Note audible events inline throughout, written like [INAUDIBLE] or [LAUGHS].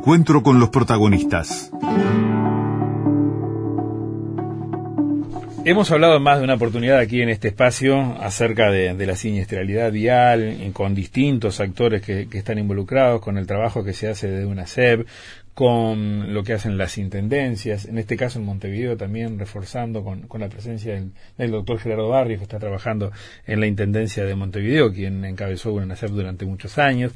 encuentro con los protagonistas. Hemos hablado más de una oportunidad aquí en este espacio acerca de, la siniestralidad vial, con distintos actores que, están involucrados, con el trabajo que se hace de una SEB, con lo que hacen las intendencias, en este caso en Montevideo también reforzando con, con la presencia del, doctor Gerardo Barrios, que está trabajando en la Intendencia de Montevideo, quien encabezó una UNACEF durante muchos años.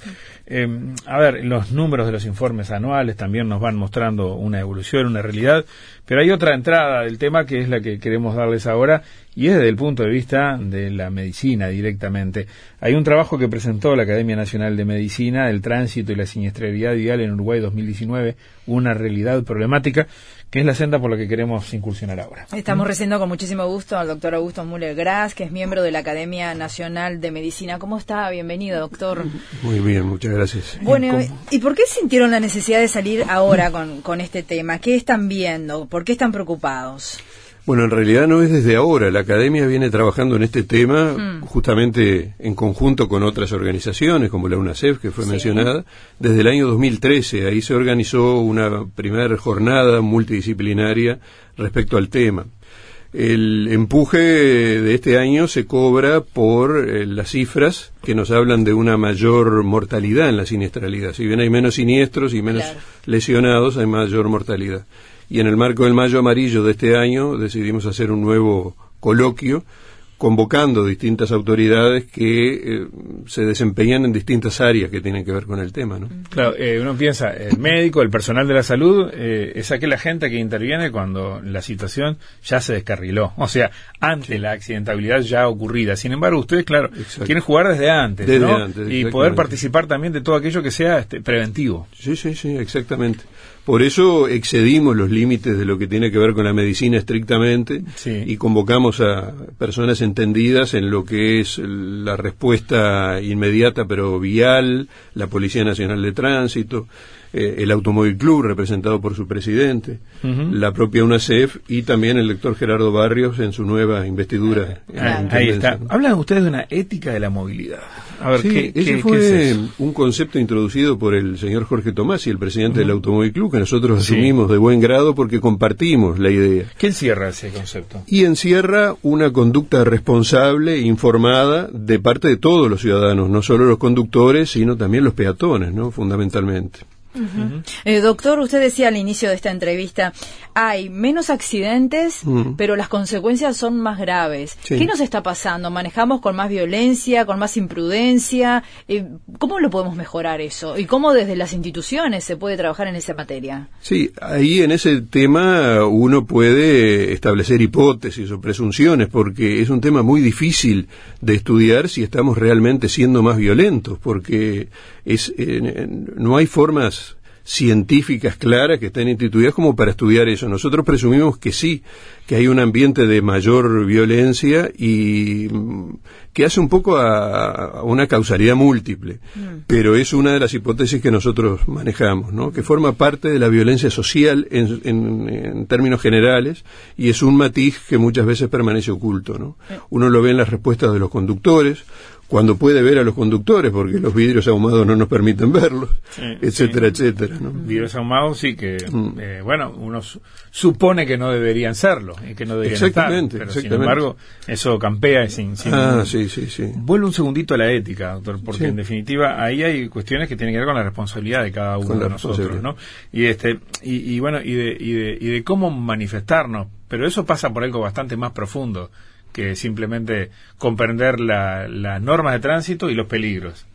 Eh, a ver, los números de los informes anuales también nos van mostrando una evolución, una realidad, pero hay otra entrada del tema que es la que queremos darles ahora y es desde el punto de vista de la medicina directamente. Hay un trabajo que presentó la Academia Nacional de Medicina, El tránsito y la siniestralidad vial en Uruguay 2019, una realidad problemática, que es la senda por la que queremos incursionar ahora. Estamos recibiendo con muchísimo gusto al doctor Augusto Müller Gras, que es miembro de la Academia Nacional de Medicina. ¿Cómo está? Bienvenido, doctor. Muy bien, muchas gracias. Bueno, ¿y por qué sintieron la necesidad de salir ahora con, con este tema? ¿Qué están viendo? ¿Por qué están preocupados? Bueno, en realidad no es desde ahora. La academia viene trabajando en este tema mm. justamente en conjunto con otras organizaciones, como la UNACEF, que fue mencionada, desde el año 2013. Ahí se organizó una primera jornada multidisciplinaria respecto al tema. El empuje de este año se cobra por eh, las cifras que nos hablan de una mayor mortalidad en la siniestralidad. Si bien hay menos siniestros y menos lesionados, hay mayor mortalidad y en el marco del Mayo Amarillo de este año decidimos hacer un nuevo coloquio convocando distintas autoridades que eh, se desempeñan en distintas áreas que tienen que ver con el tema. ¿no? Claro, eh, uno piensa, el médico, el personal de la salud, eh, es aquella gente que interviene cuando la situación ya se descarriló, o sea, ante la accidentabilidad ya ocurrida. Sin embargo, ustedes, claro, quieren jugar desde antes, ¿no? y poder participar también de todo aquello que sea este, preventivo. Sí, sí, sí, exactamente. Por eso excedimos los límites de lo que tiene que ver con la medicina estrictamente y convocamos a personas entendidas en lo que es la respuesta inmediata pero vial, la Policía Nacional de Tránsito, eh, el Automóvil Club, representado por su presidente, la propia UNACEF y también el doctor Gerardo Barrios en su nueva investidura. ahí está. Hablan ustedes de una ética de la movilidad. A ver, ¿qué, ese fue un concepto introducido por el señor Jorge Tomás y el presidente del Automóvil Club, que nosotros asumimos de buen grado porque compartimos la idea. ¿Qué encierra ese concepto? Y encierra una conducta responsable, informada, de parte de todos los ciudadanos, no solo los conductores, sino también los peatones, ¿no? Fundamentalmente. Eh, doctor, usted decía al inicio de esta entrevista, hay menos accidentes, pero las consecuencias son más graves. ¿Qué nos está pasando? ¿Manejamos con más violencia, con más imprudencia? Eh, ¿Cómo lo podemos mejorar eso? ¿Y cómo desde las instituciones se puede trabajar en esa materia? Sí, ahí en ese tema uno puede establecer hipótesis o presunciones, porque es un tema muy difícil de estudiar si estamos realmente siendo más violentos, porque es, eh, no hay formas científicas claras que estén instituidas como para estudiar eso. Nosotros presumimos que sí, que hay un ambiente de mayor violencia y mm, que hace un poco a, una causalidad múltiple, mm. pero es una de las hipótesis que nosotros manejamos, ¿no? que forma parte de la violencia social en, en, términos generales y es un matiz que muchas veces permanece oculto. ¿no? Uno lo ve en las respuestas de los conductores, cuando puede ver a los conductores, porque los vidrios ahumados no nos permiten verlos, [LAUGHS] etcétera, etcétera. ¿no? Vidrios ahumados sí que, mm. eh, bueno, uno supone que no deberían serlo, y que no deberían exactamente, estar, pero sin embargo eso campea sin, sin... Ah, sí, sí, sí. Vuelvo un segundito a la ética, doctor, porque en definitiva ahí hay cuestiones que tienen que ver con la responsabilidad de cada uno de nosotros, ¿no? Y, este, y, bueno, y de, y, de, y de cómo manifestarnos, pero eso pasa por algo bastante más profundo que simplemente comprender las normas de tránsito y los peligros.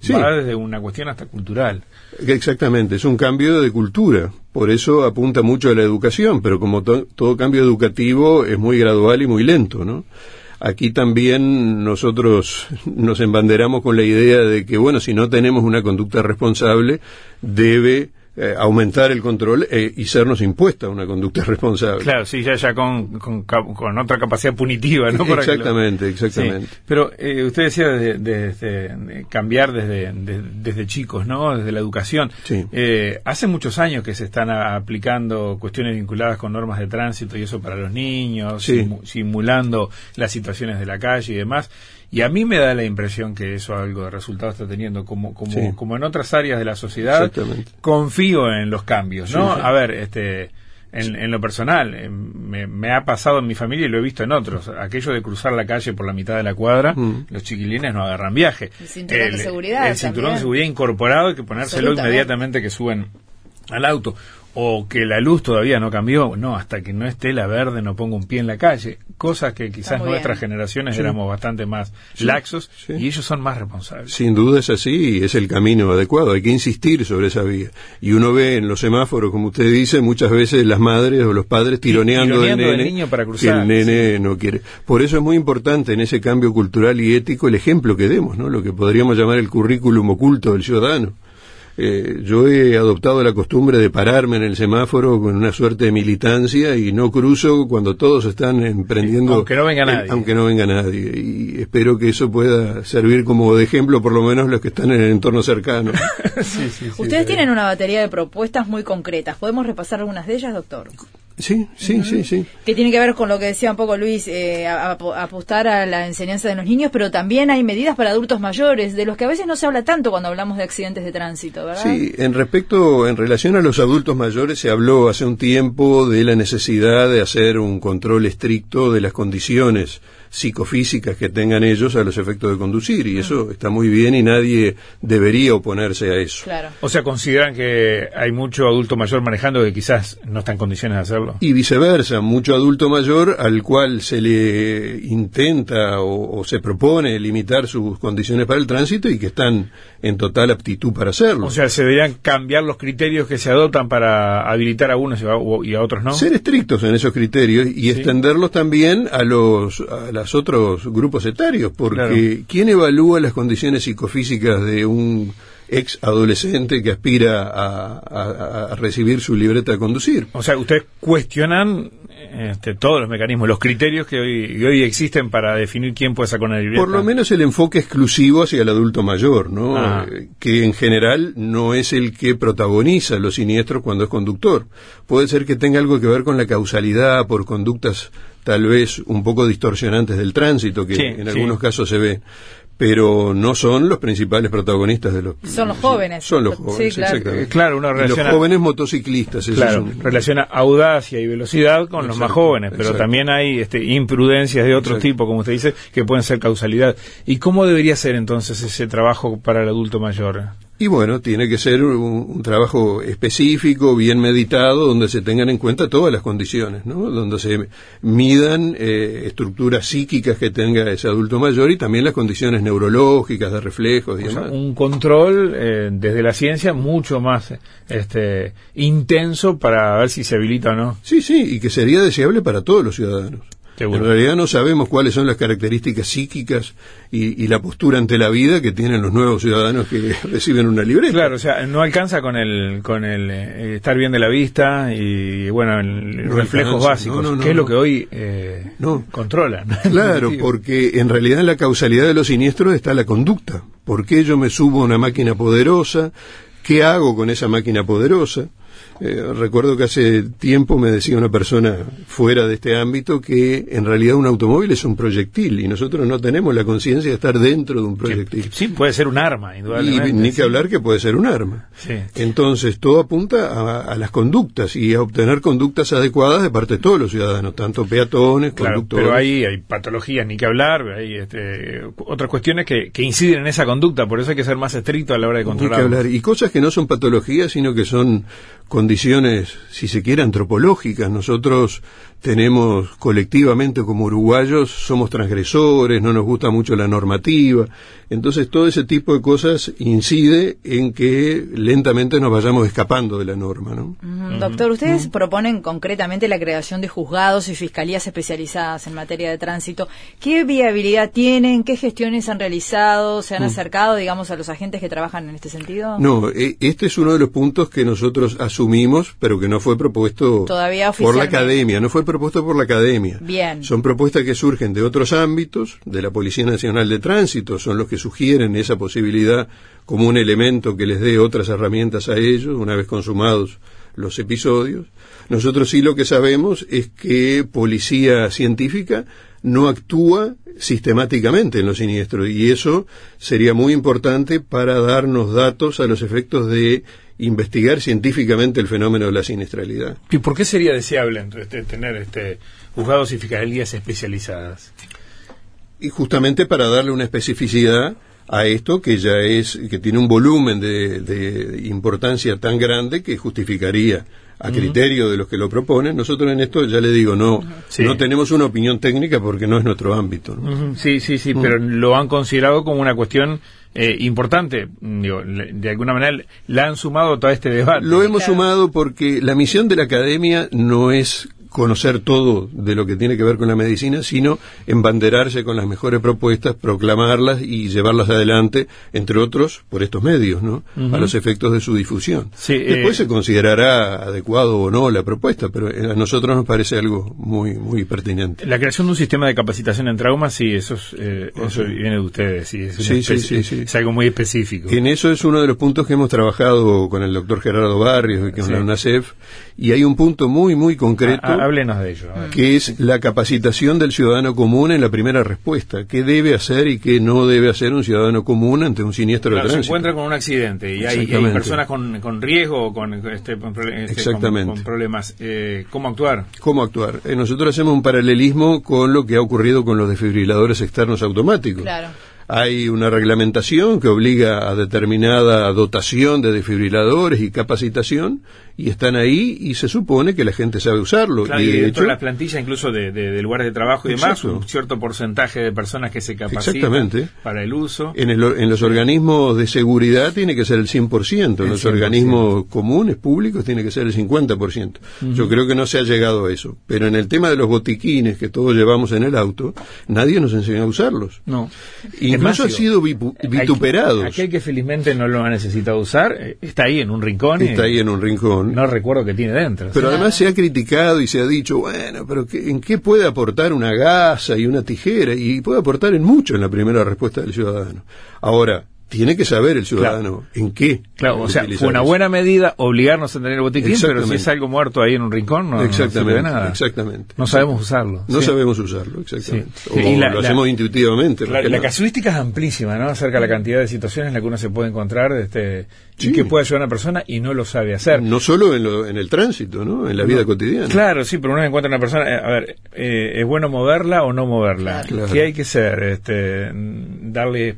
Sí. Va desde una cuestión hasta cultural. Exactamente, es un cambio de cultura. Por eso apunta mucho a la educación, pero como todo cambio educativo es muy gradual y muy lento, ¿no? Aquí también nosotros nos embanderamos con la idea de que, bueno, si no tenemos una conducta responsable, debe eh, aumentar el control eh, y sernos impuesta una conducta [LAUGHS] responsable. Claro, sí, ya, ya con, con, otra capacidad punitiva, ¿no? [LAUGHS] exactamente, exactamente. Pero eh, usted decía de, cambiar desde, desde chicos, ¿no? Desde la educación. Sí. hace muchos años que se están aplicando cuestiones vinculadas con normas de tránsito y eso para los niños, simulando las situaciones de la calle y demás Y a mí me da la impresión que eso algo de resultado está teniendo, como, como, como en otras áreas de la sociedad. Confío en los cambios, ¿no? A ver, este en, lo personal. Eh, me, ha pasado en mi familia y lo he visto en otros. Aquello de cruzar la calle por la mitad de la cuadra, mm. los chiquilines no agarran viaje. El cinturón de seguridad. El cinturón de seguridad incorporado hay que ponérselo inmediatamente que suben al auto o que la luz todavía no cambió, no, hasta que no esté la verde no pongo un pie en la calle, cosas que quizás nuestras generaciones éramos bastante más laxos y ellos son más responsables. Sin duda es así y es el camino adecuado, hay que insistir sobre esa vía. Y uno ve en los semáforos, como usted dice, muchas veces las madres o los padres tironeando, del nene, niño para cruzar, el nene no quiere. Por eso es muy importante en ese cambio cultural y ético el ejemplo que demos, ¿no? lo que podríamos llamar el currículum oculto del ciudadano eh, yo he adoptado la costumbre de pararme en el semáforo con una suerte de militancia y no cruzo cuando todos están emprendiendo. aunque no venga nadie. aunque no venga nadie. Y espero que eso pueda servir como de ejemplo, por lo menos los que están en el entorno cercano. [LAUGHS] Ustedes tienen una batería de propuestas muy concretas. ¿Podemos repasar algunas de ellas, doctor? Sí, sí, sí, sí. Que tiene que ver con lo que decía un poco Luis, eh, apostar a la enseñanza de los niños, pero también hay medidas para adultos mayores, de los que a veces no se habla tanto cuando hablamos de accidentes de tránsito, ¿verdad? Sí, en respecto, en relación a los adultos mayores, se habló hace un tiempo de la necesidad de hacer un control estricto de las condiciones psicofísicas que tengan ellos a los efectos de conducir y eso está muy bien y nadie debería oponerse a eso. O sea, consideran que hay mucho adulto mayor manejando que quizás no está en condiciones de hacerlo. Y viceversa, mucho adulto mayor al cual se le intenta o, se propone limitar sus condiciones para el tránsito y que están en total aptitud para hacerlo. O sea, se deberían cambiar los criterios que se adoptan para habilitar a unos y a, otros no. Ser estrictos en esos criterios y extenderlos también a los otros grupos etarios, porque ¿quién evalúa las condiciones psicofísicas de un ex adolescente que aspira a, recibir su libreta de conducir? O sea, ustedes cuestionan este, todos los mecanismos, los criterios que hoy, hoy existen para definir quién puede sacar una libreta. Por lo menos el enfoque exclusivo hacia el adulto mayor, ¿no? Ah. que en general no es el que protagoniza los siniestros cuando es conductor. Puede ser que tenga algo que ver con la causalidad por conductas tal vez un poco distorsionantes del tránsito, que en algunos casos se ve pero no son los principales protagonistas de los son los jóvenes. Son los jóvenes claro. uno relaciona, los jóvenes motociclistas claro relaciona audacia y velocidad con los más jóvenes pero también hay este, imprudencias de otro tipo como usted dice que pueden ser causalidad. Y cómo debería ser entonces ese trabajo para el adulto mayor y bueno, tiene que ser un, trabajo específico, bien meditado, donde se tengan en cuenta todas las condiciones, ¿no? Donde se midan eh, estructuras psíquicas que tenga ese adulto mayor y también las condiciones neurológicas, de reflejos y demás. un control eh, desde la ciencia mucho más este, intenso para ver si se habilita o no. Sí, sí, y que sería deseable para todos los ciudadanos. En realidad no sabemos cuáles son las características psíquicas y, la postura ante la vida que tienen los nuevos ciudadanos que [LAUGHS] reciben una libreta. Claro, o sea, no alcanza con el con el eh, estar bien de la vista y bueno, reflejos básicos, que es lo que hoy eh, controlan. [LAUGHS] Claro, porque en realidad en la causalidad de los siniestros está la conducta. ¿Por qué yo me subo a una máquina poderosa? ¿Qué hago con esa máquina poderosa? Eh, recuerdo que hace tiempo me decía una persona fuera de este ámbito que en realidad un automóvil es un proyectil y nosotros no tenemos la conciencia de estar dentro de un proyectil. sí, puede ser un arma, indudablemente. Y ni que hablar que puede ser un arma. Entonces, todo apunta a, las conductas y a obtener conductas adecuadas de parte de todos los ciudadanos, tanto peatones, conductores. Pero ahí hay patologías, ni que hablar, hay este, otras cuestiones que, inciden en esa conducta, por eso hay que ser más estricto a la hora de controlar. hablar. Y cosas que no son patologías, sino que son condiciones, si se quiere, antropológicas. Nosotros tenemos colectivamente como uruguayos, somos transgresores, no nos gusta mucho la normativa. Entonces todo ese tipo de cosas incide en que lentamente nos vayamos escapando de la norma. ¿no? Doctor, ustedes proponen concretamente la creación de juzgados y fiscalías especializadas en materia de tránsito. ¿Qué viabilidad tienen? ¿Qué gestiones han realizado? ¿Se han mm. acercado, digamos, a los agentes que trabajan en este sentido? No, e, este es uno de los puntos que nosotros asumimos, pero que no fue propuesto por la academia, no fue propuesto por la academia. Bien. Son propuestas que surgen de otros ámbitos, de la Policía Nacional de Tránsito, son los que sugieren esa posibilidad como un elemento que les dé otras herramientas a ellos una vez consumados los episodios. Nosotros sí lo que sabemos es que Policía Científica no actúa sistemáticamente en los siniestros y eso sería muy importante para darnos datos a los efectos de investigar científicamente el fenómeno de la siniestralidad. ¿Y por qué sería deseable tener este, juzgados y fiscalías especializadas? Y justamente para darle una especificidad a esto que ya es que tiene un volumen de, importancia tan grande que justificaría a criterio de los que lo proponen. Nosotros en esto ya le digo no no tenemos una opinión técnica porque no es nuestro ámbito. Sí sí sí, pero lo han considerado como una cuestión eh, importante. de alguna manera la han sumado todo este debate. Lo hemos sumado porque la misión de la academia no es conocer todo de lo que tiene que ver con la medicina, sino embanderarse con las mejores propuestas, proclamarlas y llevarlas adelante, entre otros, por estos medios, ¿no? A los efectos de su difusión. Después eh, se considerará adecuado o no la propuesta, pero a nosotros nos parece algo muy muy pertinente. La creación de un sistema de capacitación en trauma, sí, eso, es, eh, eso viene de ustedes, sí, es, sí, sí, es algo muy específico. En eso es uno de los puntos que hemos trabajado con el doctor Gerardo Barrios y con la UNACEF, y hay un punto muy, muy concreto. Ah, ah, háblenos de ello. Que es la capacitación del ciudadano común en la primera respuesta. ¿Qué debe hacer y qué no debe hacer un ciudadano común ante un siniestro de tránsito? Se encuentra con un accidente y hay, personas con, con, riesgo o con, este, este con, problemas. Eh, ¿Cómo actuar? ¿Cómo actuar? Eh, nosotros hacemos un paralelismo con lo que ha ocurrido con los desfibriladores externos automáticos. Claro hay una reglamentación que obliga a determinada dotación de desfibriladores y capacitación y están ahí y se supone que la gente sabe usarlo. y, de hecho, las plantillas incluso de, lugares de trabajo y demás, un cierto porcentaje de personas que se capacitan para el uso. En, el, en los organismos de seguridad tiene que ser el 100%, en los organismos comunes, públicos, tiene que ser el 50%. Yo creo que no se ha llegado a eso. Pero en el tema de los botiquines que todos llevamos en el auto, nadie nos enseñó a usarlos. No. Incluso ha sido vituperado. Aquel que felizmente no lo ha necesitado usar, eh, está ahí en un rincón. Está ahí en un rincón no recuerdo que tiene dentro. Pero además se ha criticado y se ha dicho, bueno, pero ¿en qué puede aportar una gasa y una tijera? Y puede aportar en mucho en la primera respuesta del ciudadano. Ahora, tiene que saber el ciudadano en qué. Claro, o sea, fue una buena medida obligarnos a tener el botiquín, pero si es algo muerto ahí en un rincón, no, exactamente, nada. Exactamente. No sabemos usarlo. No sabemos usarlo, exactamente. O lo hacemos intuitivamente. La, casuística es amplísima, ¿no? Acerca de la cantidad de situaciones en las que uno se puede encontrar este, y que puede ayudar a una persona y no lo sabe hacer. No solo en, el tránsito, ¿no? En la vida cotidiana. Claro, sí, pero uno encuentra una persona, eh, a ver, eh, ¿es bueno moverla o no moverla? ¿Qué hay que hacer? Este, darle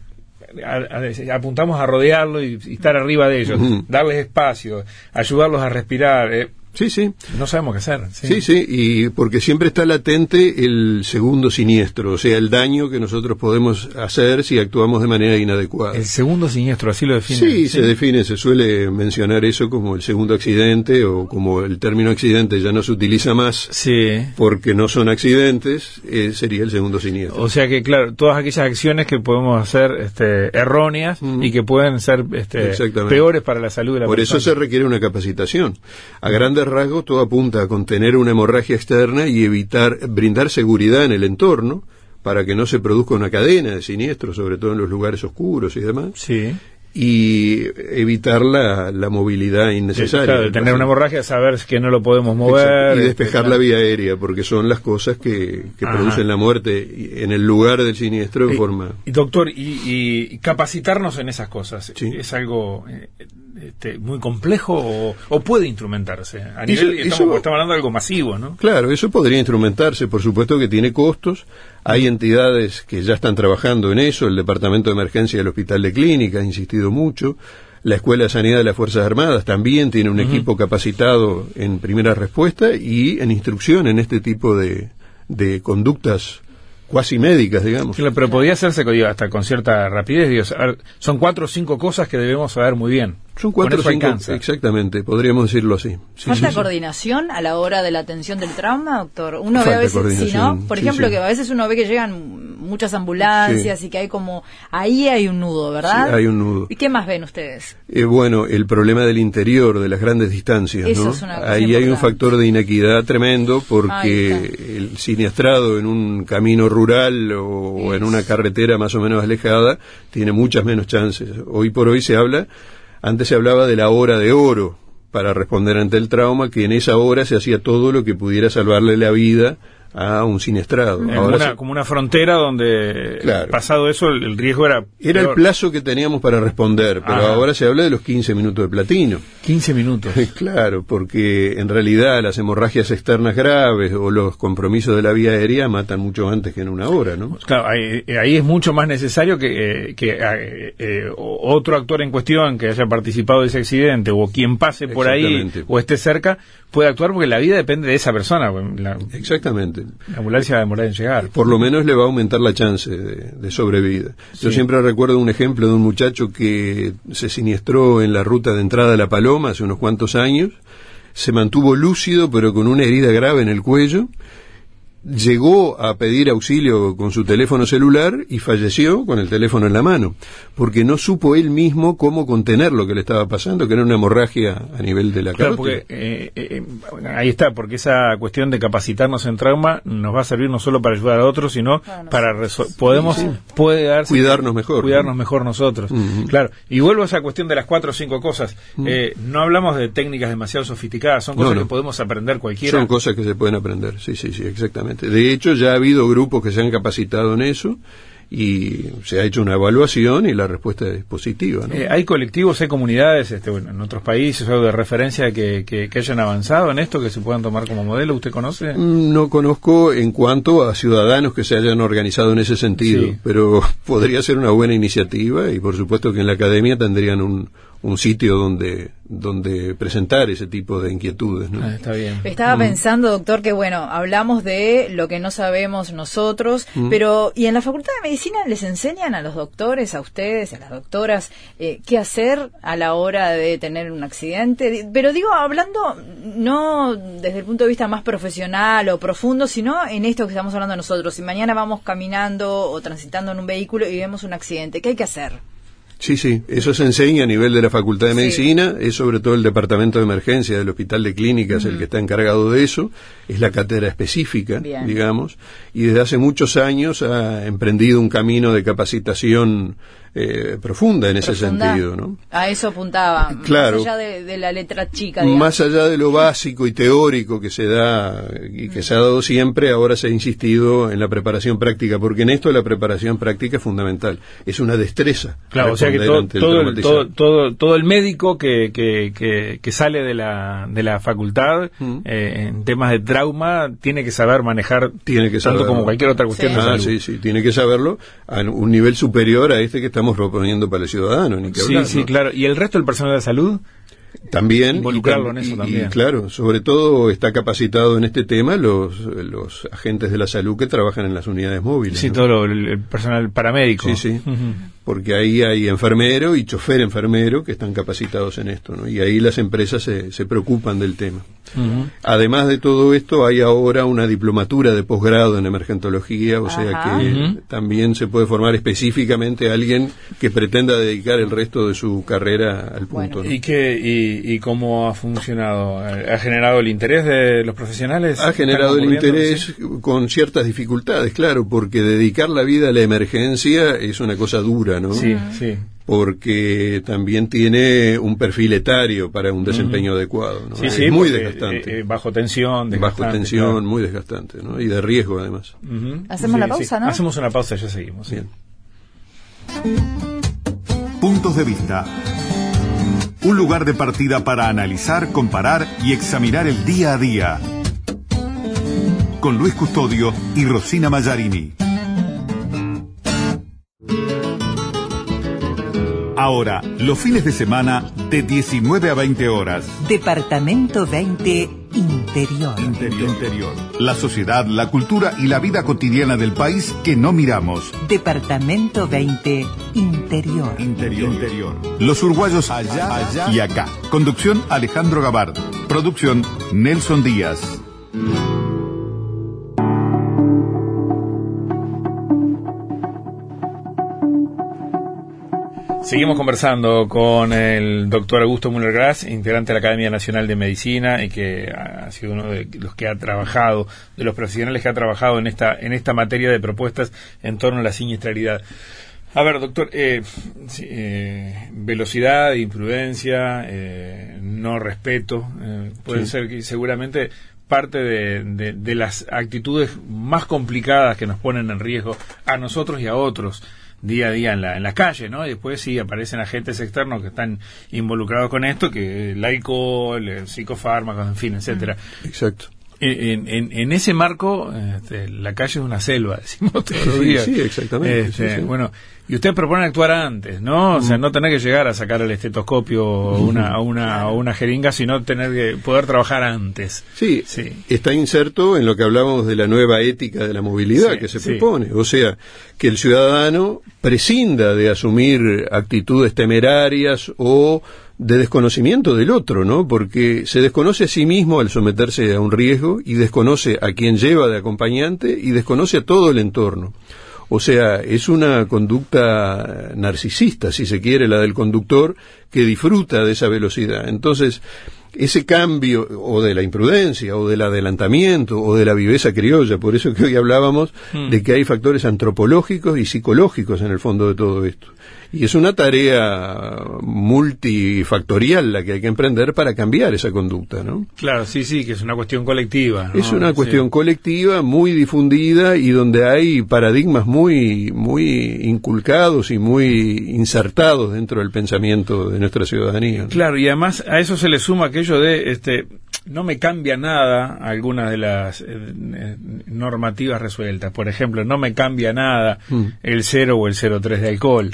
apuntamos a rodearlo y, estar arriba de ellos, darles espacio, ayudarlos a respirar. Eh, Sí, sí. No sabemos qué hacer. Sí. sí, y porque siempre está latente el segundo siniestro, o sea, el daño que nosotros podemos hacer si actuamos de manera inadecuada. El segundo siniestro, así lo define. Sí, se define, se suele mencionar eso como el segundo accidente o como el término accidente ya no se utiliza más. Sí. Porque no son accidentes, eh, sería el segundo siniestro. O sea que, claro, todas aquellas acciones que podemos hacer este, erróneas y que pueden ser este, peores para la salud de la Por persona. Por eso se requiere una capacitación. A grandes rasgos todo apunta a contener una hemorragia externa y evitar brindar seguridad en el entorno para que no se produzca una cadena de siniestros, sobre todo en los lugares oscuros y demás. Sí y evitar la, la movilidad innecesaria. tener una hemorragia, saber que no lo podemos mover. Y despejar este, la vía aérea, porque son las cosas que, que producen la muerte en el lugar del siniestro de forma... Y doctor, y, capacitarnos en esas cosas, ¿es algo eh, este, muy complejo o, puede instrumentarse? A nivel, estamos, estamos hablando de algo masivo, ¿no? Claro, eso podría instrumentarse, por supuesto que tiene costos, hay entidades que ya están trabajando en eso, el Departamento de Emergencia del Hospital de Clínica ha insistido mucho, la Escuela de Sanidad de las Fuerzas Armadas también tiene un equipo capacitado en primera respuesta y en instrucción en este tipo de, de conductas cuasi médicas, digamos. pero podría hacerse hasta con cierta rapidez. son cuatro o cinco cosas que debemos saber muy bien. Son cuatro o cinco, exactamente, podríamos decirlo así. ¿Falta coordinación a la hora de la atención del trauma, doctor? Uno ve a veces, no, por ejemplo, que a veces uno ve que llegan muchas ambulancias y que hay como, ahí hay un nudo, ¿verdad? hay un nudo. ¿Y qué más ven ustedes? Eh, bueno, el problema del interior, de las grandes distancias, ¿no? ahí hay un factor de inequidad tremendo porque el siniestrado en un camino rural o en una carretera más o menos alejada tiene muchas menos chances. Hoy por hoy se habla antes se hablaba de la hora de oro para responder ante el trauma, que en esa hora se hacía todo lo que pudiera salvarle la vida a un siniestrado. Ahora como una frontera donde, pasado eso, el, riesgo era. Era el plazo que teníamos para responder, pero ahora se habla de los 15 minutos de platino. 15 minutos. [LAUGHS] claro, porque en realidad las hemorragias externas graves o los compromisos de la vía aérea matan mucho antes que en una hora, ¿no? Claro, ahí, es mucho más necesario que, eh, que eh, eh, otro actor en cuestión que haya participado de ese accidente o quien pase por ahí o esté cerca puede actuar porque la vida depende de esa persona. Exactamente. La ambulancia va a demorar en llegar. Por lo menos le va a aumentar la chance de, sobrevida. Yo siempre recuerdo un ejemplo de un muchacho que se siniestró en la ruta de entrada de La Paloma hace unos cuantos años. Se mantuvo lúcido, pero con una herida grave en el cuello llegó a pedir auxilio con su teléfono celular y falleció con el teléfono en la mano, porque no supo él mismo cómo contener lo que le estaba pasando, que era una hemorragia a nivel de la claro, porque, eh, eh, ahí está, porque esa cuestión de capacitarnos en trauma nos va a servir no solo para ayudar a otros, sino para podemos puede darse, cuidarnos mejor, cuidarnos mejor nosotros. Claro, y vuelvo a esa cuestión de las cuatro o cinco cosas. Eh, no hablamos de técnicas demasiado sofisticadas, son cosas que podemos aprender cualquiera. Son cosas que se pueden aprender, sí, sí, sí, exactamente. De hecho, ya ha habido grupos que se han capacitado en eso y se ha hecho una evaluación y la respuesta es positiva. Eh, ¿Hay colectivos, hay comunidades este, bueno, en otros países o de referencia que, que, hayan avanzado en esto, que se puedan tomar como modelo? ¿Usted conoce? Mm, no conozco en cuanto a ciudadanos que se hayan organizado en ese sentido, pero [LAUGHS] podría ser una buena iniciativa y por supuesto que en la academia tendrían un, un sitio donde donde presentar ese tipo de inquietudes. ¿no? Ah, Estaba mm. pensando, doctor, que bueno, hablamos de lo que no sabemos nosotros, mm. pero ¿y en la Facultad de Medicina les enseñan a los doctores, a ustedes, a las doctoras, eh, qué hacer a la hora de tener un accidente? Pero digo, hablando no desde el punto de vista más profesional o profundo, sino en esto que estamos hablando nosotros. Si mañana vamos caminando o transitando en un vehículo y vemos un accidente, ¿qué hay que hacer? Sí, sí, eso se enseña a nivel de la Facultad de Medicina, es sobre todo el Departamento de Emergencia del Hospital de Clínicas el que está encargado de eso, es la cátedra específica, digamos, y desde hace muchos años ha emprendido un camino de capacitación eh, profunda en ese sentido, ¿no? A eso apuntaba, claro, más allá de, la letra chica. Más allá de lo básico y teórico que se da y que se ha dado siempre, ahora se ha insistido en la preparación práctica, porque en esto la preparación práctica es fundamental, es una destreza. Claro, o sea que todo, todo, todo, el médico que, que, que, sale de la, de la facultad mm. eh, en temas de trauma tiene que saber manejar tiene que tanto como cualquier otra cuestión sí. Ah, sí, sí, tiene que saberlo a un nivel superior a este que estamos proponiendo para el ciudadano, ni que Sí, sí, claro. ¿Y el resto del personal de salud? También. Involucrarlo en eso también. claro, sobre todo está capacitado en este tema los, los agentes de la salud que trabajan en las unidades móviles. Sí, todo el personal paramédico. Sí, sí porque ahí hay enfermero y chofer enfermero que están capacitados en esto, ¿no? Y ahí las empresas se, se preocupan del tema. Además de todo esto, hay ahora una diplomatura de posgrado en emergentología, o sea que también se puede formar específicamente a alguien que pretenda dedicar el resto de su carrera al punto. ¿Y, qué, y, y, cómo ha funcionado? ¿Ha generado el interés de los profesionales? Ha generado el interés con ciertas dificultades, claro, porque dedicar la vida a la emergencia es una cosa dura Sí, sí. Porque también tiene un perfil etario para un desempeño adecuado, Sí, sí, muy desgastante. Eh, eh, bajo tensión, Bajo tensión, muy desgastante, ¿no? Y de riesgo, además. Hacemos la pausa, ¿no? Hacemos una pausa, ya seguimos. Bien. Puntos de vista. Un lugar de partida para analizar, comparar y examinar el día a día. Con Luis Custodio y Rosina Mallarini. Ahora, los fines de semana de 19 a 20 horas. Departamento 20 Interior. Interior. Interior. La sociedad, la cultura y la vida cotidiana del país que no miramos. Departamento 20 Interior. Interior. Interior. Los uruguayos allá, allá y acá. Conducción Alejandro Gabard. Producción Nelson Díaz. Seguimos conversando con el doctor Augusto Müller-Grass, integrante de la Academia Nacional de Medicina y que ha sido uno de los que ha trabajado, de los profesionales que ha trabajado en esta, en esta materia de propuestas en torno a la siniestralidad. A ver, doctor, eh, eh, velocidad, imprudencia, eh, no respeto, puede ser que seguramente parte de, de, las actitudes más complicadas que nos ponen en riesgo a nosotros y a otros día a día en la, en la calle, ¿no? Y después sí aparecen agentes externos que están involucrados con esto, que el alcohol, el psicofármacos, en fin, etcétera. Exacto. En, en, en, ese marco, este, la calle es una selva, [LAUGHS] decimos todos los días. Sí, exactamente. Este, bueno, y usted propone actuar antes, ¿no? O sea, mm. no tener que llegar a sacar el estetoscopio o una, [LAUGHS] una, una jeringa, sino tener que poder trabajar antes. Sí, sí, está inserto en lo que hablábamos de la nueva ética de la movilidad que se propone. O sea, que el ciudadano prescinda de asumir actitudes temerarias o de desconocimiento del otro, ¿no? Porque se desconoce a sí mismo al someterse a un riesgo y desconoce a quien lleva de acompañante y desconoce a todo el entorno. O sea, es una conducta narcisista, si se quiere, la del conductor, que disfruta de esa velocidad. Entonces, ese cambio, o de la imprudencia, o del adelantamiento, o de la viveza criolla, por eso que hoy hablábamos hmm. de que hay factores antropológicos y psicológicos en el fondo de todo esto. Y es una tarea multifactorial la que hay que emprender para cambiar esa conducta, ¿no? Claro, sí, sí, que es una cuestión colectiva. Es una cuestión colectiva muy difundida y donde hay paradigmas muy, muy inculcados y muy insertados dentro del pensamiento de nuestra ciudadanía. Claro, y además a eso se le suma aquello de, este, no me cambia nada algunas de las eh, eh, normativas resueltas. Por ejemplo, no me cambia nada mm. el 0 o el 0,3 de alcohol.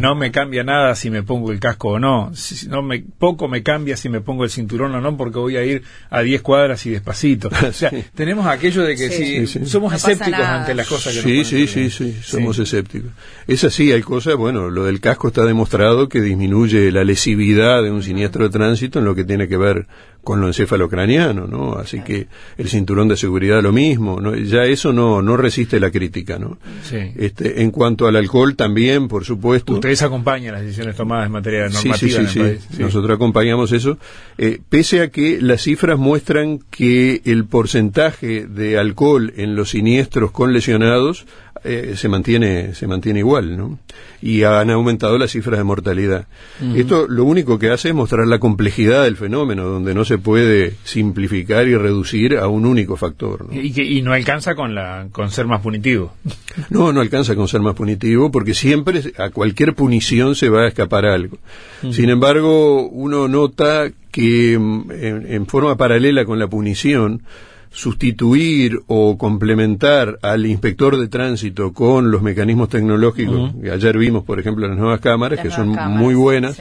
No me cambia nada si me pongo el casco o no. no me, poco me cambia si me pongo el cinturón o no porque voy a ir a 10 cuadras y despacito. O sea, [LAUGHS] tenemos aquello de que si somos escépticos ante las cosas que Sí, sí, sí, sí, somos escépticos. Es así, hay cosas, bueno, lo del casco está demostrado que disminuye la lesividad de un siniestro de tránsito en lo que tiene que ver con lo encefalocraniano, ¿no? Así que el cinturón de seguridad lo mismo, ¿no? Ya eso no, no resiste la crítica, ¿no? Sí. Este, en cuanto al alcohol también, por supuesto. Ustedes acompañan las decisiones tomadas en materia normativa sí, sí, sí, Nosotros acompañamos eso, eh, pese a que las cifras muestran que el porcentaje de alcohol en los siniestros con lesionados eh, se mantiene se mantiene igual, ¿no? Y han aumentado las cifras de mortalidad. Esto lo único que hace es mostrar la complejidad del fenómeno, donde no se puede simplificar y reducir a un único factor. ¿no? Y, que, y no alcanza con la con ser más punitivo. No, no alcanza con ser más punitivo, porque siempre a cualquier punición se va a escapar algo. Sin embargo, uno nota que mm, en forma paralela con la punición sustituir o complementar al inspector de tránsito con los mecanismos tecnológicos, que ayer vimos, por ejemplo, las nuevas cámaras, que son muy buenas,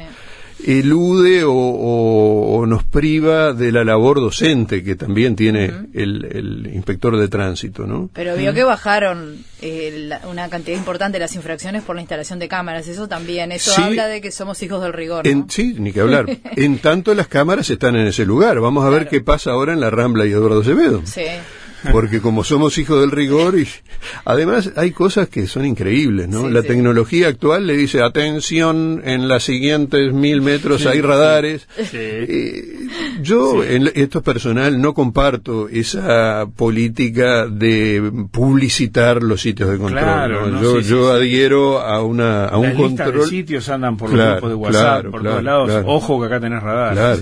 elude o, nos priva de la labor docente que también tiene el, inspector de tránsito, ¿no? Pero vio que bajaron eh, una cantidad importante de las infracciones por la instalación de cámaras, eso también, eso habla de que somos hijos del rigor. sí, ni que hablar. [LAUGHS] en tanto las cámaras están en ese lugar, vamos a ver qué pasa ahora en la Rambla y Eduardo Acevedo. Sí [LAUGHS] porque como somos hijos del rigor y además hay cosas que son increíbles, ¿no? la tecnología actual le dice atención en las siguientes mil metros hay radares. Eh, yo en esto es personal no comparto esa política de publicitar los sitios de control. yo, yo adhiero a una a un control. De sitios andan por los grupos de WhatsApp, por todos lados. Ojo que acá tenés radar.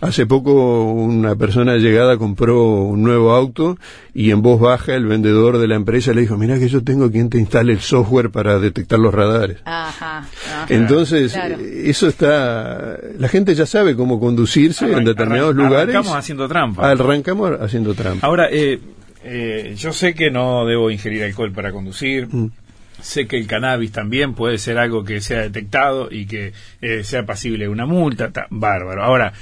Hace poco una persona llegada compró un nuevo auto y en voz baja el vendedor de la empresa le dijo, mira que yo tengo quien te instale el software para detectar los radares. Ajá, Entonces, eso está, la gente ya sabe cómo conducirse en determinados lugares. Arrancamos haciendo trampa. Arrancamos haciendo trampa. Ahora, eh, eh, yo sé que no debo ingerir alcohol para conducir. Mm. Sé que el cannabis también puede ser algo que sea detectado y que eh, sea pasible de una multa. bárbaro. Ahora,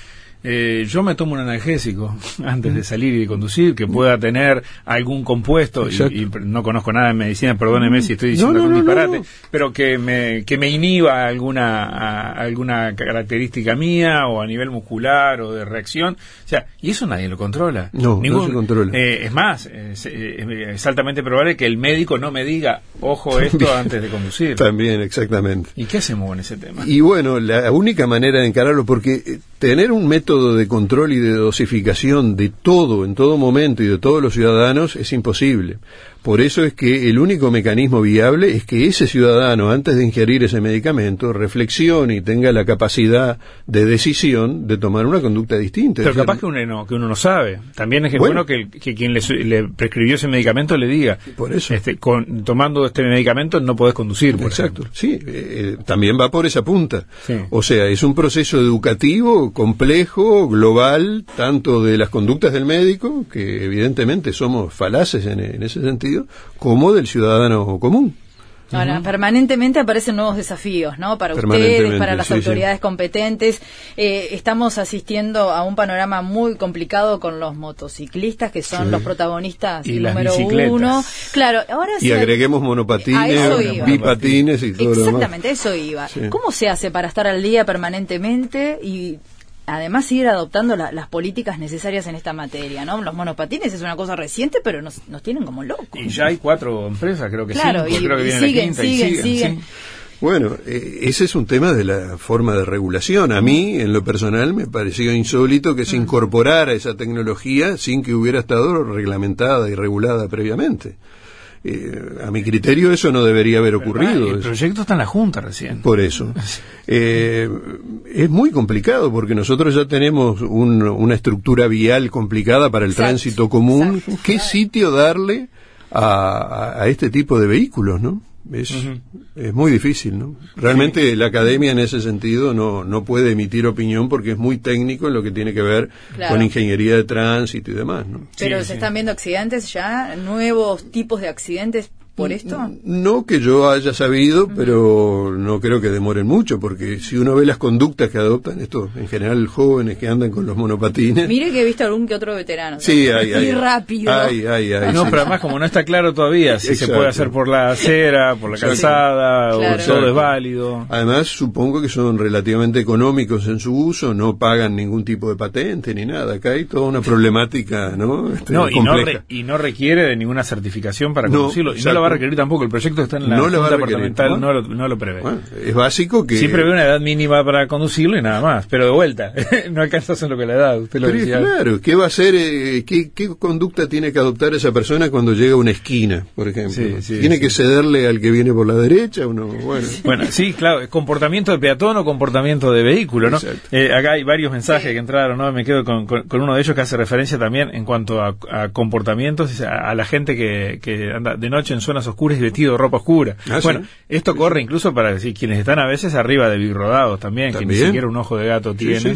eh, yo me tomo un analgésico [LAUGHS] antes de salir y de conducir que pueda tener algún compuesto y, no conozco nada de medicina, perdóneme si estoy diciendo algún disparate, pero que me que me inhiba alguna alguna característica mía o a nivel muscular o de reacción, o sea, y eso nadie lo controla. No, no se controla. Eh, es más, es, altamente probable que el médico no me diga, ojo [LAUGHS] esto antes de conducir. También, exactamente. ¿Y qué hacemos con ese tema? Y bueno, la única manera de encararlo porque tener un método de control y de dosificación de todo, en todo momento y de todos los ciudadanos es imposible. Por eso es que el único mecanismo viable es que ese ciudadano, antes de ingerir ese medicamento, reflexione y tenga la capacidad de decisión de tomar una conducta distinta. Pero capaz que uno no, que uno no sabe. También es bueno, que, quien le, prescribió ese medicamento le diga, por eso. Este, con, tomando este medicamento no podés conducir. Exacto, sí, eh, eh, también va por esa punta. O sea, es un proceso educativo complejo, global, tanto de las conductas del médico, que evidentemente somos falaces en ese sentido, como del ciudadano común. Ahora, permanentemente aparecen nuevos desafíos, ¿no? Para ustedes, para las autoridades competentes. Eh, estamos asistiendo a un panorama muy complicado con los motociclistas, que son los protagonistas número uno. Claro, ahora Y agreguemos monopatines, bipatines y todo Exactamente, eso iba. ¿Cómo se hace para estar al día permanentemente y además seguir adoptando las políticas necesarias en esta materia, ¿no? Los monopatines es una cosa reciente, pero nos, nos tienen como locos. Y ya hay cuatro empresas, creo que sí. Y, creo que siguen, siguen, siguen, Bueno, eh, ese es un tema de la forma de regulación. A mí, en lo personal, me pareció insólito que se mm. incorporara esa tecnología sin que hubiera estado reglamentada y regulada previamente. Eh, a mi criterio eso no debería haber ocurrido. el proyecto está en la Junta recién. Por eso. [LAUGHS] Eh, es muy complicado porque nosotros ya tenemos una estructura vial complicada para el tránsito común. ¿Qué sitio darle a, a, este tipo de vehículos, no? Es, es muy difícil, ¿no? Realmente la academia en ese sentido no, no puede emitir opinión porque es muy técnico en lo que tiene que ver con ingeniería de tránsito y demás, ¿no? Pero se están viendo accidentes ya, nuevos tipos de accidentes por esto? No que yo haya sabido, pero no creo que demoren mucho, porque si uno ve las conductas que adoptan estos, en general jóvenes que andan con los monopatines. Mire que he visto algún que otro veterano. Sí, hay, hay. Y rápido. no, pero además como no está claro todavía si se puede hacer por la acera, por la calzada, o todo es válido. Además, supongo que son relativamente económicos en su uso, no pagan ningún tipo de patente ni nada. Acá hay toda una problemática, ¿no? Este, no, y no, y no, requiere de ninguna certificación para conducirlo. Y no lo va a requerir tampoco. El proyecto está en la no Junta Departamental, no, lo, no prevé. es básico que. Sí prevé una edad mínima para conducirlo y nada más. Pero de vuelta, [LAUGHS] no alcanzas en lo que la edad. Usted lo decía. Claro, ¿qué va a hacer? Eh, qué, conducta tiene que adoptar esa persona cuando llega a una esquina, por ejemplo? ¿Tiene que cederle al que viene por la derecha? Uno, bueno. [LAUGHS] bueno, sí, claro. ¿Comportamiento de peatón o comportamiento de vehículo? ¿no? Eh, acá hay varios mensajes que entraron, ¿no? Me quedo con, uno de ellos que hace referencia también en cuanto a, comportamientos, a, la gente que, que anda de noche en oscuras vestido de ropa oscura. Ah, bueno, esto corre incluso para decir quienes están a veces arriba de birrodados también, que ni siquiera un ojo de gato tienen.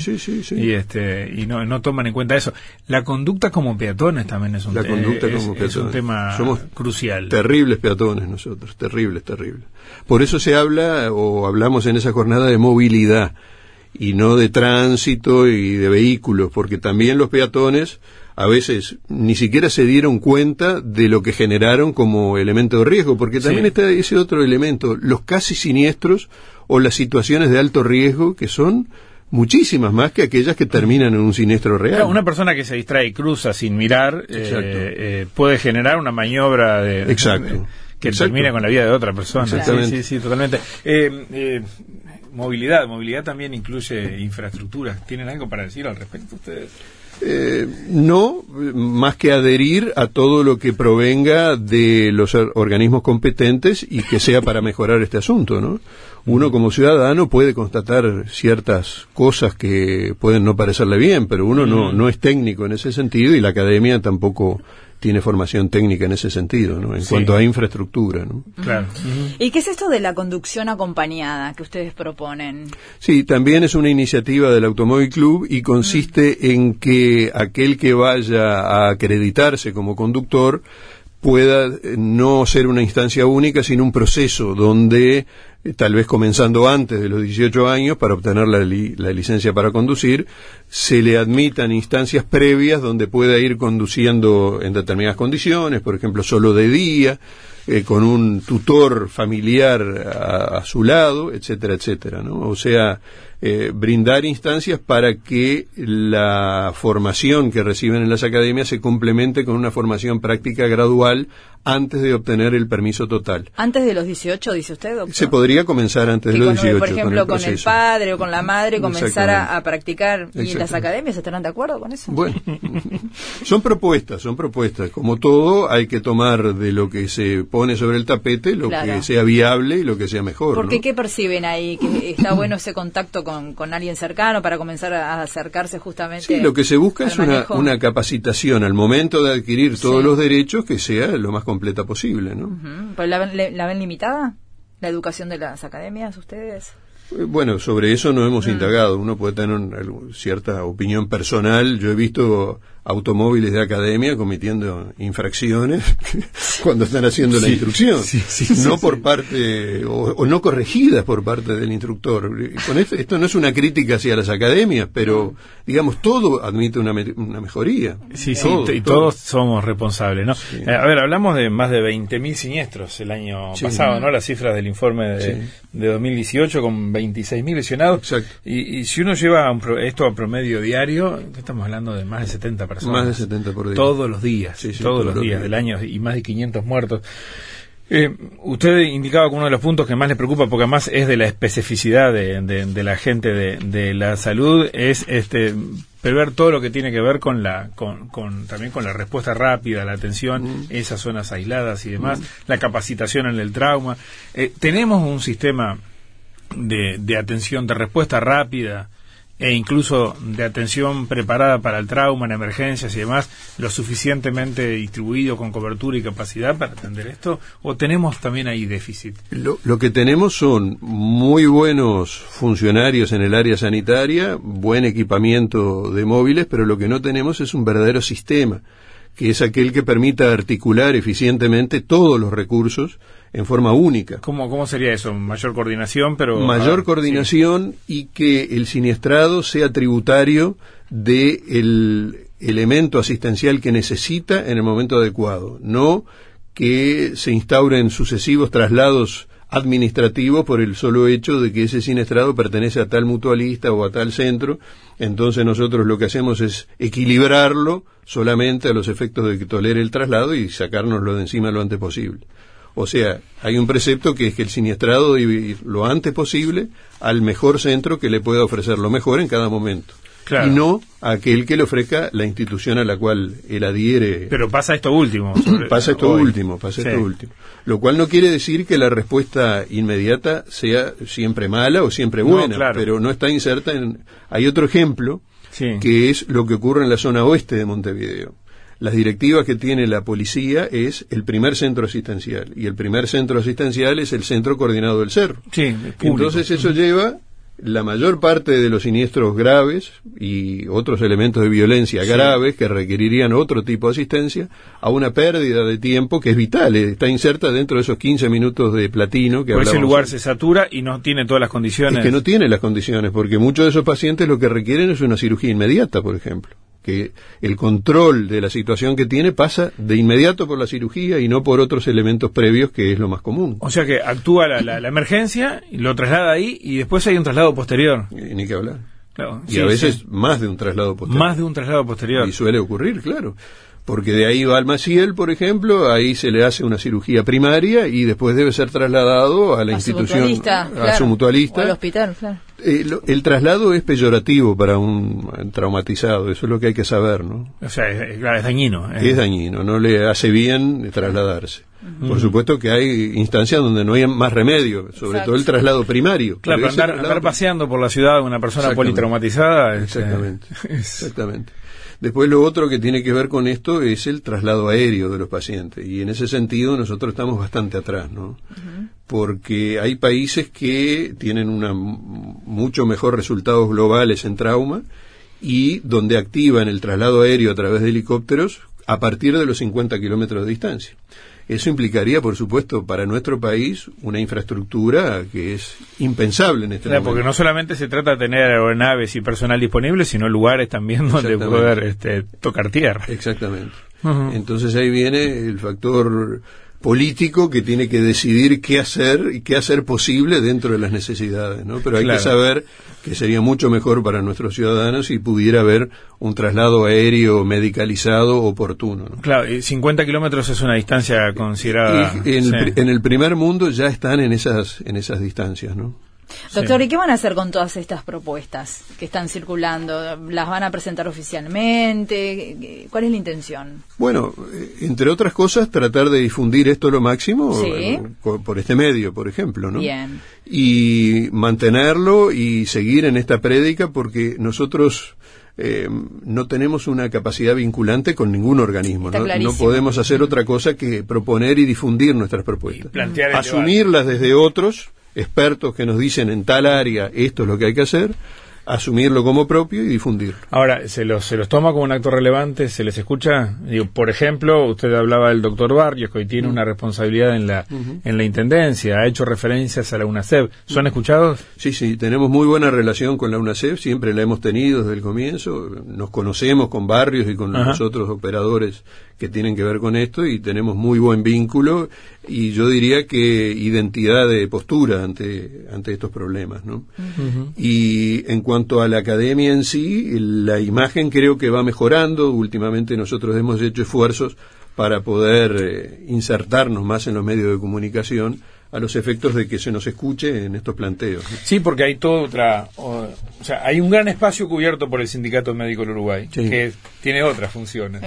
y este y no, no toman en cuenta eso. La conducta como peatones también es un, La conducta como es un tema Somos crucial. Terribles peatones nosotros, terribles, terribles. Por eso se habla o hablamos en esa jornada de movilidad y no de tránsito y de vehículos, porque también los peatones a veces ni siquiera se dieron cuenta de lo que generaron como elemento de riesgo, porque también está ese otro elemento, los casi siniestros o las situaciones de alto riesgo que son muchísimas más que aquellas que terminan en un siniestro real. una persona que se distrae y cruza sin mirar eh, eh, puede generar una maniobra de, Exacto. que termina con la vida de otra persona. Exactamente. Sí, sí, totalmente. Eh, movilidad, movilidad también incluye infraestructuras. ¿Tienen algo para decir al respecto ustedes? Eh, no, más que adherir a todo lo que provenga de los organismos competentes y que sea para mejorar este asunto, ¿no? Uno como ciudadano puede constatar ciertas cosas que pueden no parecerle bien, pero uno no, no es técnico en ese sentido y la academia tampoco tiene formación técnica en ese sentido, ¿no? En cuanto a infraestructura, ¿no? Claro. ¿Y qué es esto de la conducción acompañada que ustedes proponen? Sí, también es una iniciativa del Automóvil Club y consiste en que aquel que vaya a acreditarse como conductor pueda eh, no ser una instancia única, sino un proceso donde, tal vez comenzando antes de los 18 años, para obtener la, licencia para conducir, se le admitan instancias previas donde pueda ir conduciendo en determinadas condiciones, por ejemplo, solo de día, eh, con un tutor familiar a, su lado, etcétera, etcétera, ¿no? O sea, eh, brindar instancias para que la formación que reciben en las academias se complemente con una formación práctica gradual antes de obtener el permiso total. ¿Antes de los 18, dice usted, doctor? Se podría comenzar antes de los 18. Por ejemplo, con el, padre o con la madre comenzar a, practicar. ¿Y las academias estarán de acuerdo con eso? Bueno, [LAUGHS] son propuestas, son propuestas. Como todo, hay que tomar de lo que se pone sobre el tapete lo que sea viable y lo que sea mejor. Porque ¿qué perciben ahí? ¿Que está bueno ese contacto con, con alguien cercano para comenzar a acercarse justamente? Sí, lo que se busca es una, una, capacitación al momento de adquirir todos los derechos que sea lo más completa posible, ¿no? la, ven limitada? ¿La educación de las academias ustedes? Eh, bueno, sobre eso no hemos mm. indagado. Uno puede tener cierta opinión personal. Yo he visto automóviles de academia cometiendo infracciones [LAUGHS] cuando están haciendo la instrucción, no por parte o, no corregidas por parte del instructor. Con esto, esto, no es una crítica hacia las academias, pero digamos todo admite una, una mejoría. Sí, sí, y todos somos responsables, ¿no? Eh, a ver, hablamos de más de 20.000 siniestros el año pasado, ¿no? Las cifras del informe de, de 2018 con 26.000 lesionados. Exacto. Y, si uno lleva esto a promedio diario, estamos hablando de más de 70 más de 70 por día. Todos los días, todos, los días del año y más de 500 muertos. Eh, usted indicaba que uno de los puntos que más le preocupa, porque además es de la especificidad de, la gente de, la salud, es este prever todo lo que tiene que ver con la con, también con la respuesta rápida, la atención, mm. esas zonas aisladas y demás, mm. la capacitación en el trauma. Eh, tenemos un sistema de, de atención, de respuesta rápida e incluso de atención preparada para el trauma en emergencias y demás, lo suficientemente distribuido con cobertura y capacidad para atender esto? ¿O tenemos también ahí déficit? Lo, lo que tenemos son muy buenos funcionarios en el área sanitaria, buen equipamiento de móviles, pero lo que no tenemos es un verdadero sistema, que es aquel que permita articular eficientemente todos los recursos en forma única. ¿Cómo, cómo sería eso? Mayor coordinación, pero... Mayor ah, coordinación y que el siniestrado sea tributario del elemento asistencial que necesita en el momento adecuado, no que se instauren sucesivos traslados administrativos por el solo hecho de que ese siniestrado pertenece a tal mutualista o a tal centro, entonces nosotros lo que hacemos es equilibrarlo solamente a los efectos de que tolere el traslado y sacárnoslo de encima lo antes posible. O sea, hay un precepto que es que el siniestrado debe ir lo antes posible al mejor centro que le pueda ofrecer lo mejor en cada momento. Y no a aquel que le ofrezca la institución a la cual él adhiere. Pero pasa esto último. [CLEARS THROAT] pasa esto último, pasa esto último. Lo cual no quiere decir que la respuesta inmediata sea siempre mala o siempre buena, pero no está inserta en... Hay otro ejemplo, que es lo que ocurre en la zona oeste de Montevideo las directivas que tiene la policía es el primer centro asistencial y el primer centro asistencial es el centro coordinado del cerro. Sí, Entonces eso lleva la mayor parte de los siniestros graves y otros elementos de violencia graves que requerirían otro tipo de asistencia a una pérdida de tiempo que es vital, eh, está inserta dentro de esos 15 minutos de platino que Por ese lugar se satura y no tiene todas las condiciones. Es que no tiene las condiciones, porque muchos de esos pacientes lo que requieren es una cirugía inmediata, por ejemplo que el control de la situación que tiene pasa de inmediato por la cirugía y no por otros elementos previos que es lo más común. O sea que actúa la, la, emergencia, lo traslada ahí y después hay un traslado posterior. Y ni que hablar. y a veces más de un traslado posterior. Más de un traslado posterior. Y suele ocurrir, claro porque de ahí va al Maciel, por ejemplo, ahí se le hace una cirugía primaria y después debe ser trasladado a la institución, a su mutualista. al hospital, claro. Eh, el traslado es peyorativo para un traumatizado, eso es lo que hay que saber, ¿no? O sea, es, dañino. Eh. Es dañino, no le hace bien trasladarse. Por supuesto que hay instancias donde no hay más remedio, sobre todo el traslado primario. Claro, andar, paseando por la ciudad una persona politraumatizada. Este, exactamente. [LAUGHS] exactamente. Después lo otro que tiene que ver con esto es el traslado aéreo de los pacientes y en ese sentido nosotros estamos bastante atrás, ¿no? Porque hay países que tienen una mucho mejor resultados globales en trauma y donde activan el traslado aéreo a través de helicópteros a partir de los 50 kilómetros de distancia. Eso implicaría, por supuesto, para nuestro país una infraestructura que es impensable en este momento. Porque no solamente se trata de tener aeronaves y personal disponible, sino lugares también donde poder este, tocar tierra. Exactamente. Entonces ahí viene el factor político que tiene que decidir qué hacer y qué hacer posible dentro de las necesidades, ¿no? Pero hay que saber que sería mucho mejor para nuestros ciudadanos si pudiera haber un traslado aéreo medicalizado oportuno. ¿no? Claro, 50 kilómetros es una distancia considerada. en, el, en, el, primer mundo ya están en esas, en esas distancias, ¿no? Doctor, ¿y qué van a hacer con todas estas propuestas que están circulando? ¿Las van a presentar oficialmente? ¿Cuál es la intención? Bueno, eh, entre otras cosas, tratar de difundir esto lo máximo eh, por este medio, por ejemplo, ¿no? Bien. Y mantenerlo y seguir en esta prédica porque nosotros eh, no tenemos una capacidad vinculante con ningún organismo. ¿no? no, podemos hacer otra cosa que proponer y difundir nuestras propuestas. Asumirlas desde otros expertos que nos dicen en tal área esto es lo que hay que hacer asumirlo como propio y difundirlo. Ahora, ¿se los, ¿se los toma como un acto relevante? ¿Se les escucha? Digo, por ejemplo, usted hablaba del doctor Barrios, que hoy tiene una responsabilidad en la, en la Intendencia, ha hecho referencias a la UNACEF. ¿Son escuchados? Sí, sí, tenemos muy buena relación con la UNACEF, siempre la hemos tenido desde el comienzo, nos conocemos con Barrios y con los otros operadores que tienen que ver con esto y tenemos muy buen vínculo y yo diría que identidad de postura ante, ante estos problemas. ¿no? Y en cuanto a la academia en sí, la imagen creo que va mejorando. Últimamente nosotros hemos hecho esfuerzos para poder eh, insertarnos más en los medios de comunicación a los efectos de que se nos escuche en estos planteos. Sí, porque hay toda otra, o, sea, hay un gran espacio cubierto por el Sindicato Médico del Uruguay, que tiene otras funciones.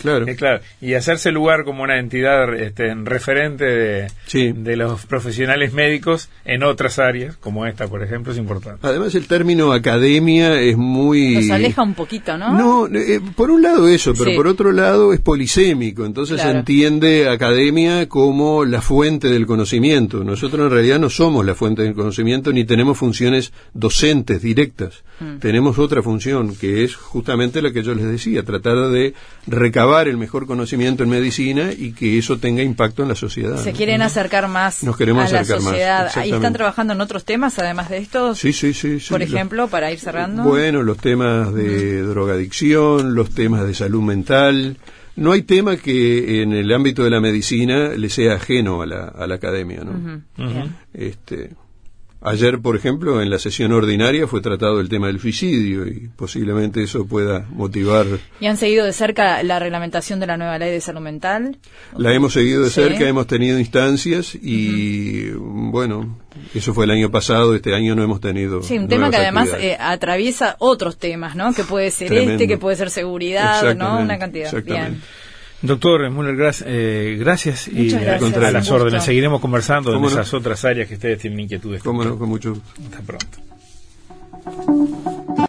claro. claro. Y hacerse lugar como una entidad este, referente de, de, los profesionales médicos en otras áreas, como esta, por ejemplo, es importante. Además, el término academia es muy... Nos aleja un poquito, ¿no? No, eh, por un lado eso, pero por otro lado es polisémico, entonces se entiende academia como la fuente del conocimiento nosotros en realidad no somos la fuente del conocimiento ni tenemos funciones docentes directas. Mm. Tenemos otra función que es justamente la que yo les decía, tratar de recabar el mejor conocimiento en medicina y que eso tenga impacto en la sociedad. Se quieren acercar más Nos queremos a la sociedad. ¿Y están trabajando en otros temas además de estos? Sí, sí, sí. Por ejemplo, para ir cerrando. Bueno, los temas de drogadicción, los temas de salud mental. No hay tema que en el ámbito de la medicina le sea ajeno a la, a la academia, ¿no? Este, ayer, por ejemplo, en la sesión ordinaria fue tratado el tema del suicidio y posiblemente eso pueda motivar. ¿Y han seguido de cerca la reglamentación de la nueva ley de salud mental? La hemos seguido de cerca, hemos tenido instancias y, bueno, eso fue el año pasado, este año no hemos tenido. Sí, un tema que además eh, atraviesa otros temas, ¿no? Que puede ser este, que puede ser seguridad, ¿no? Una cantidad. Bien. Doctor Müller, eh, gracias y a las órdenes. Seguiremos conversando en esas otras áreas que ustedes tienen inquietudes. Cómo no, con mucho Hasta pronto.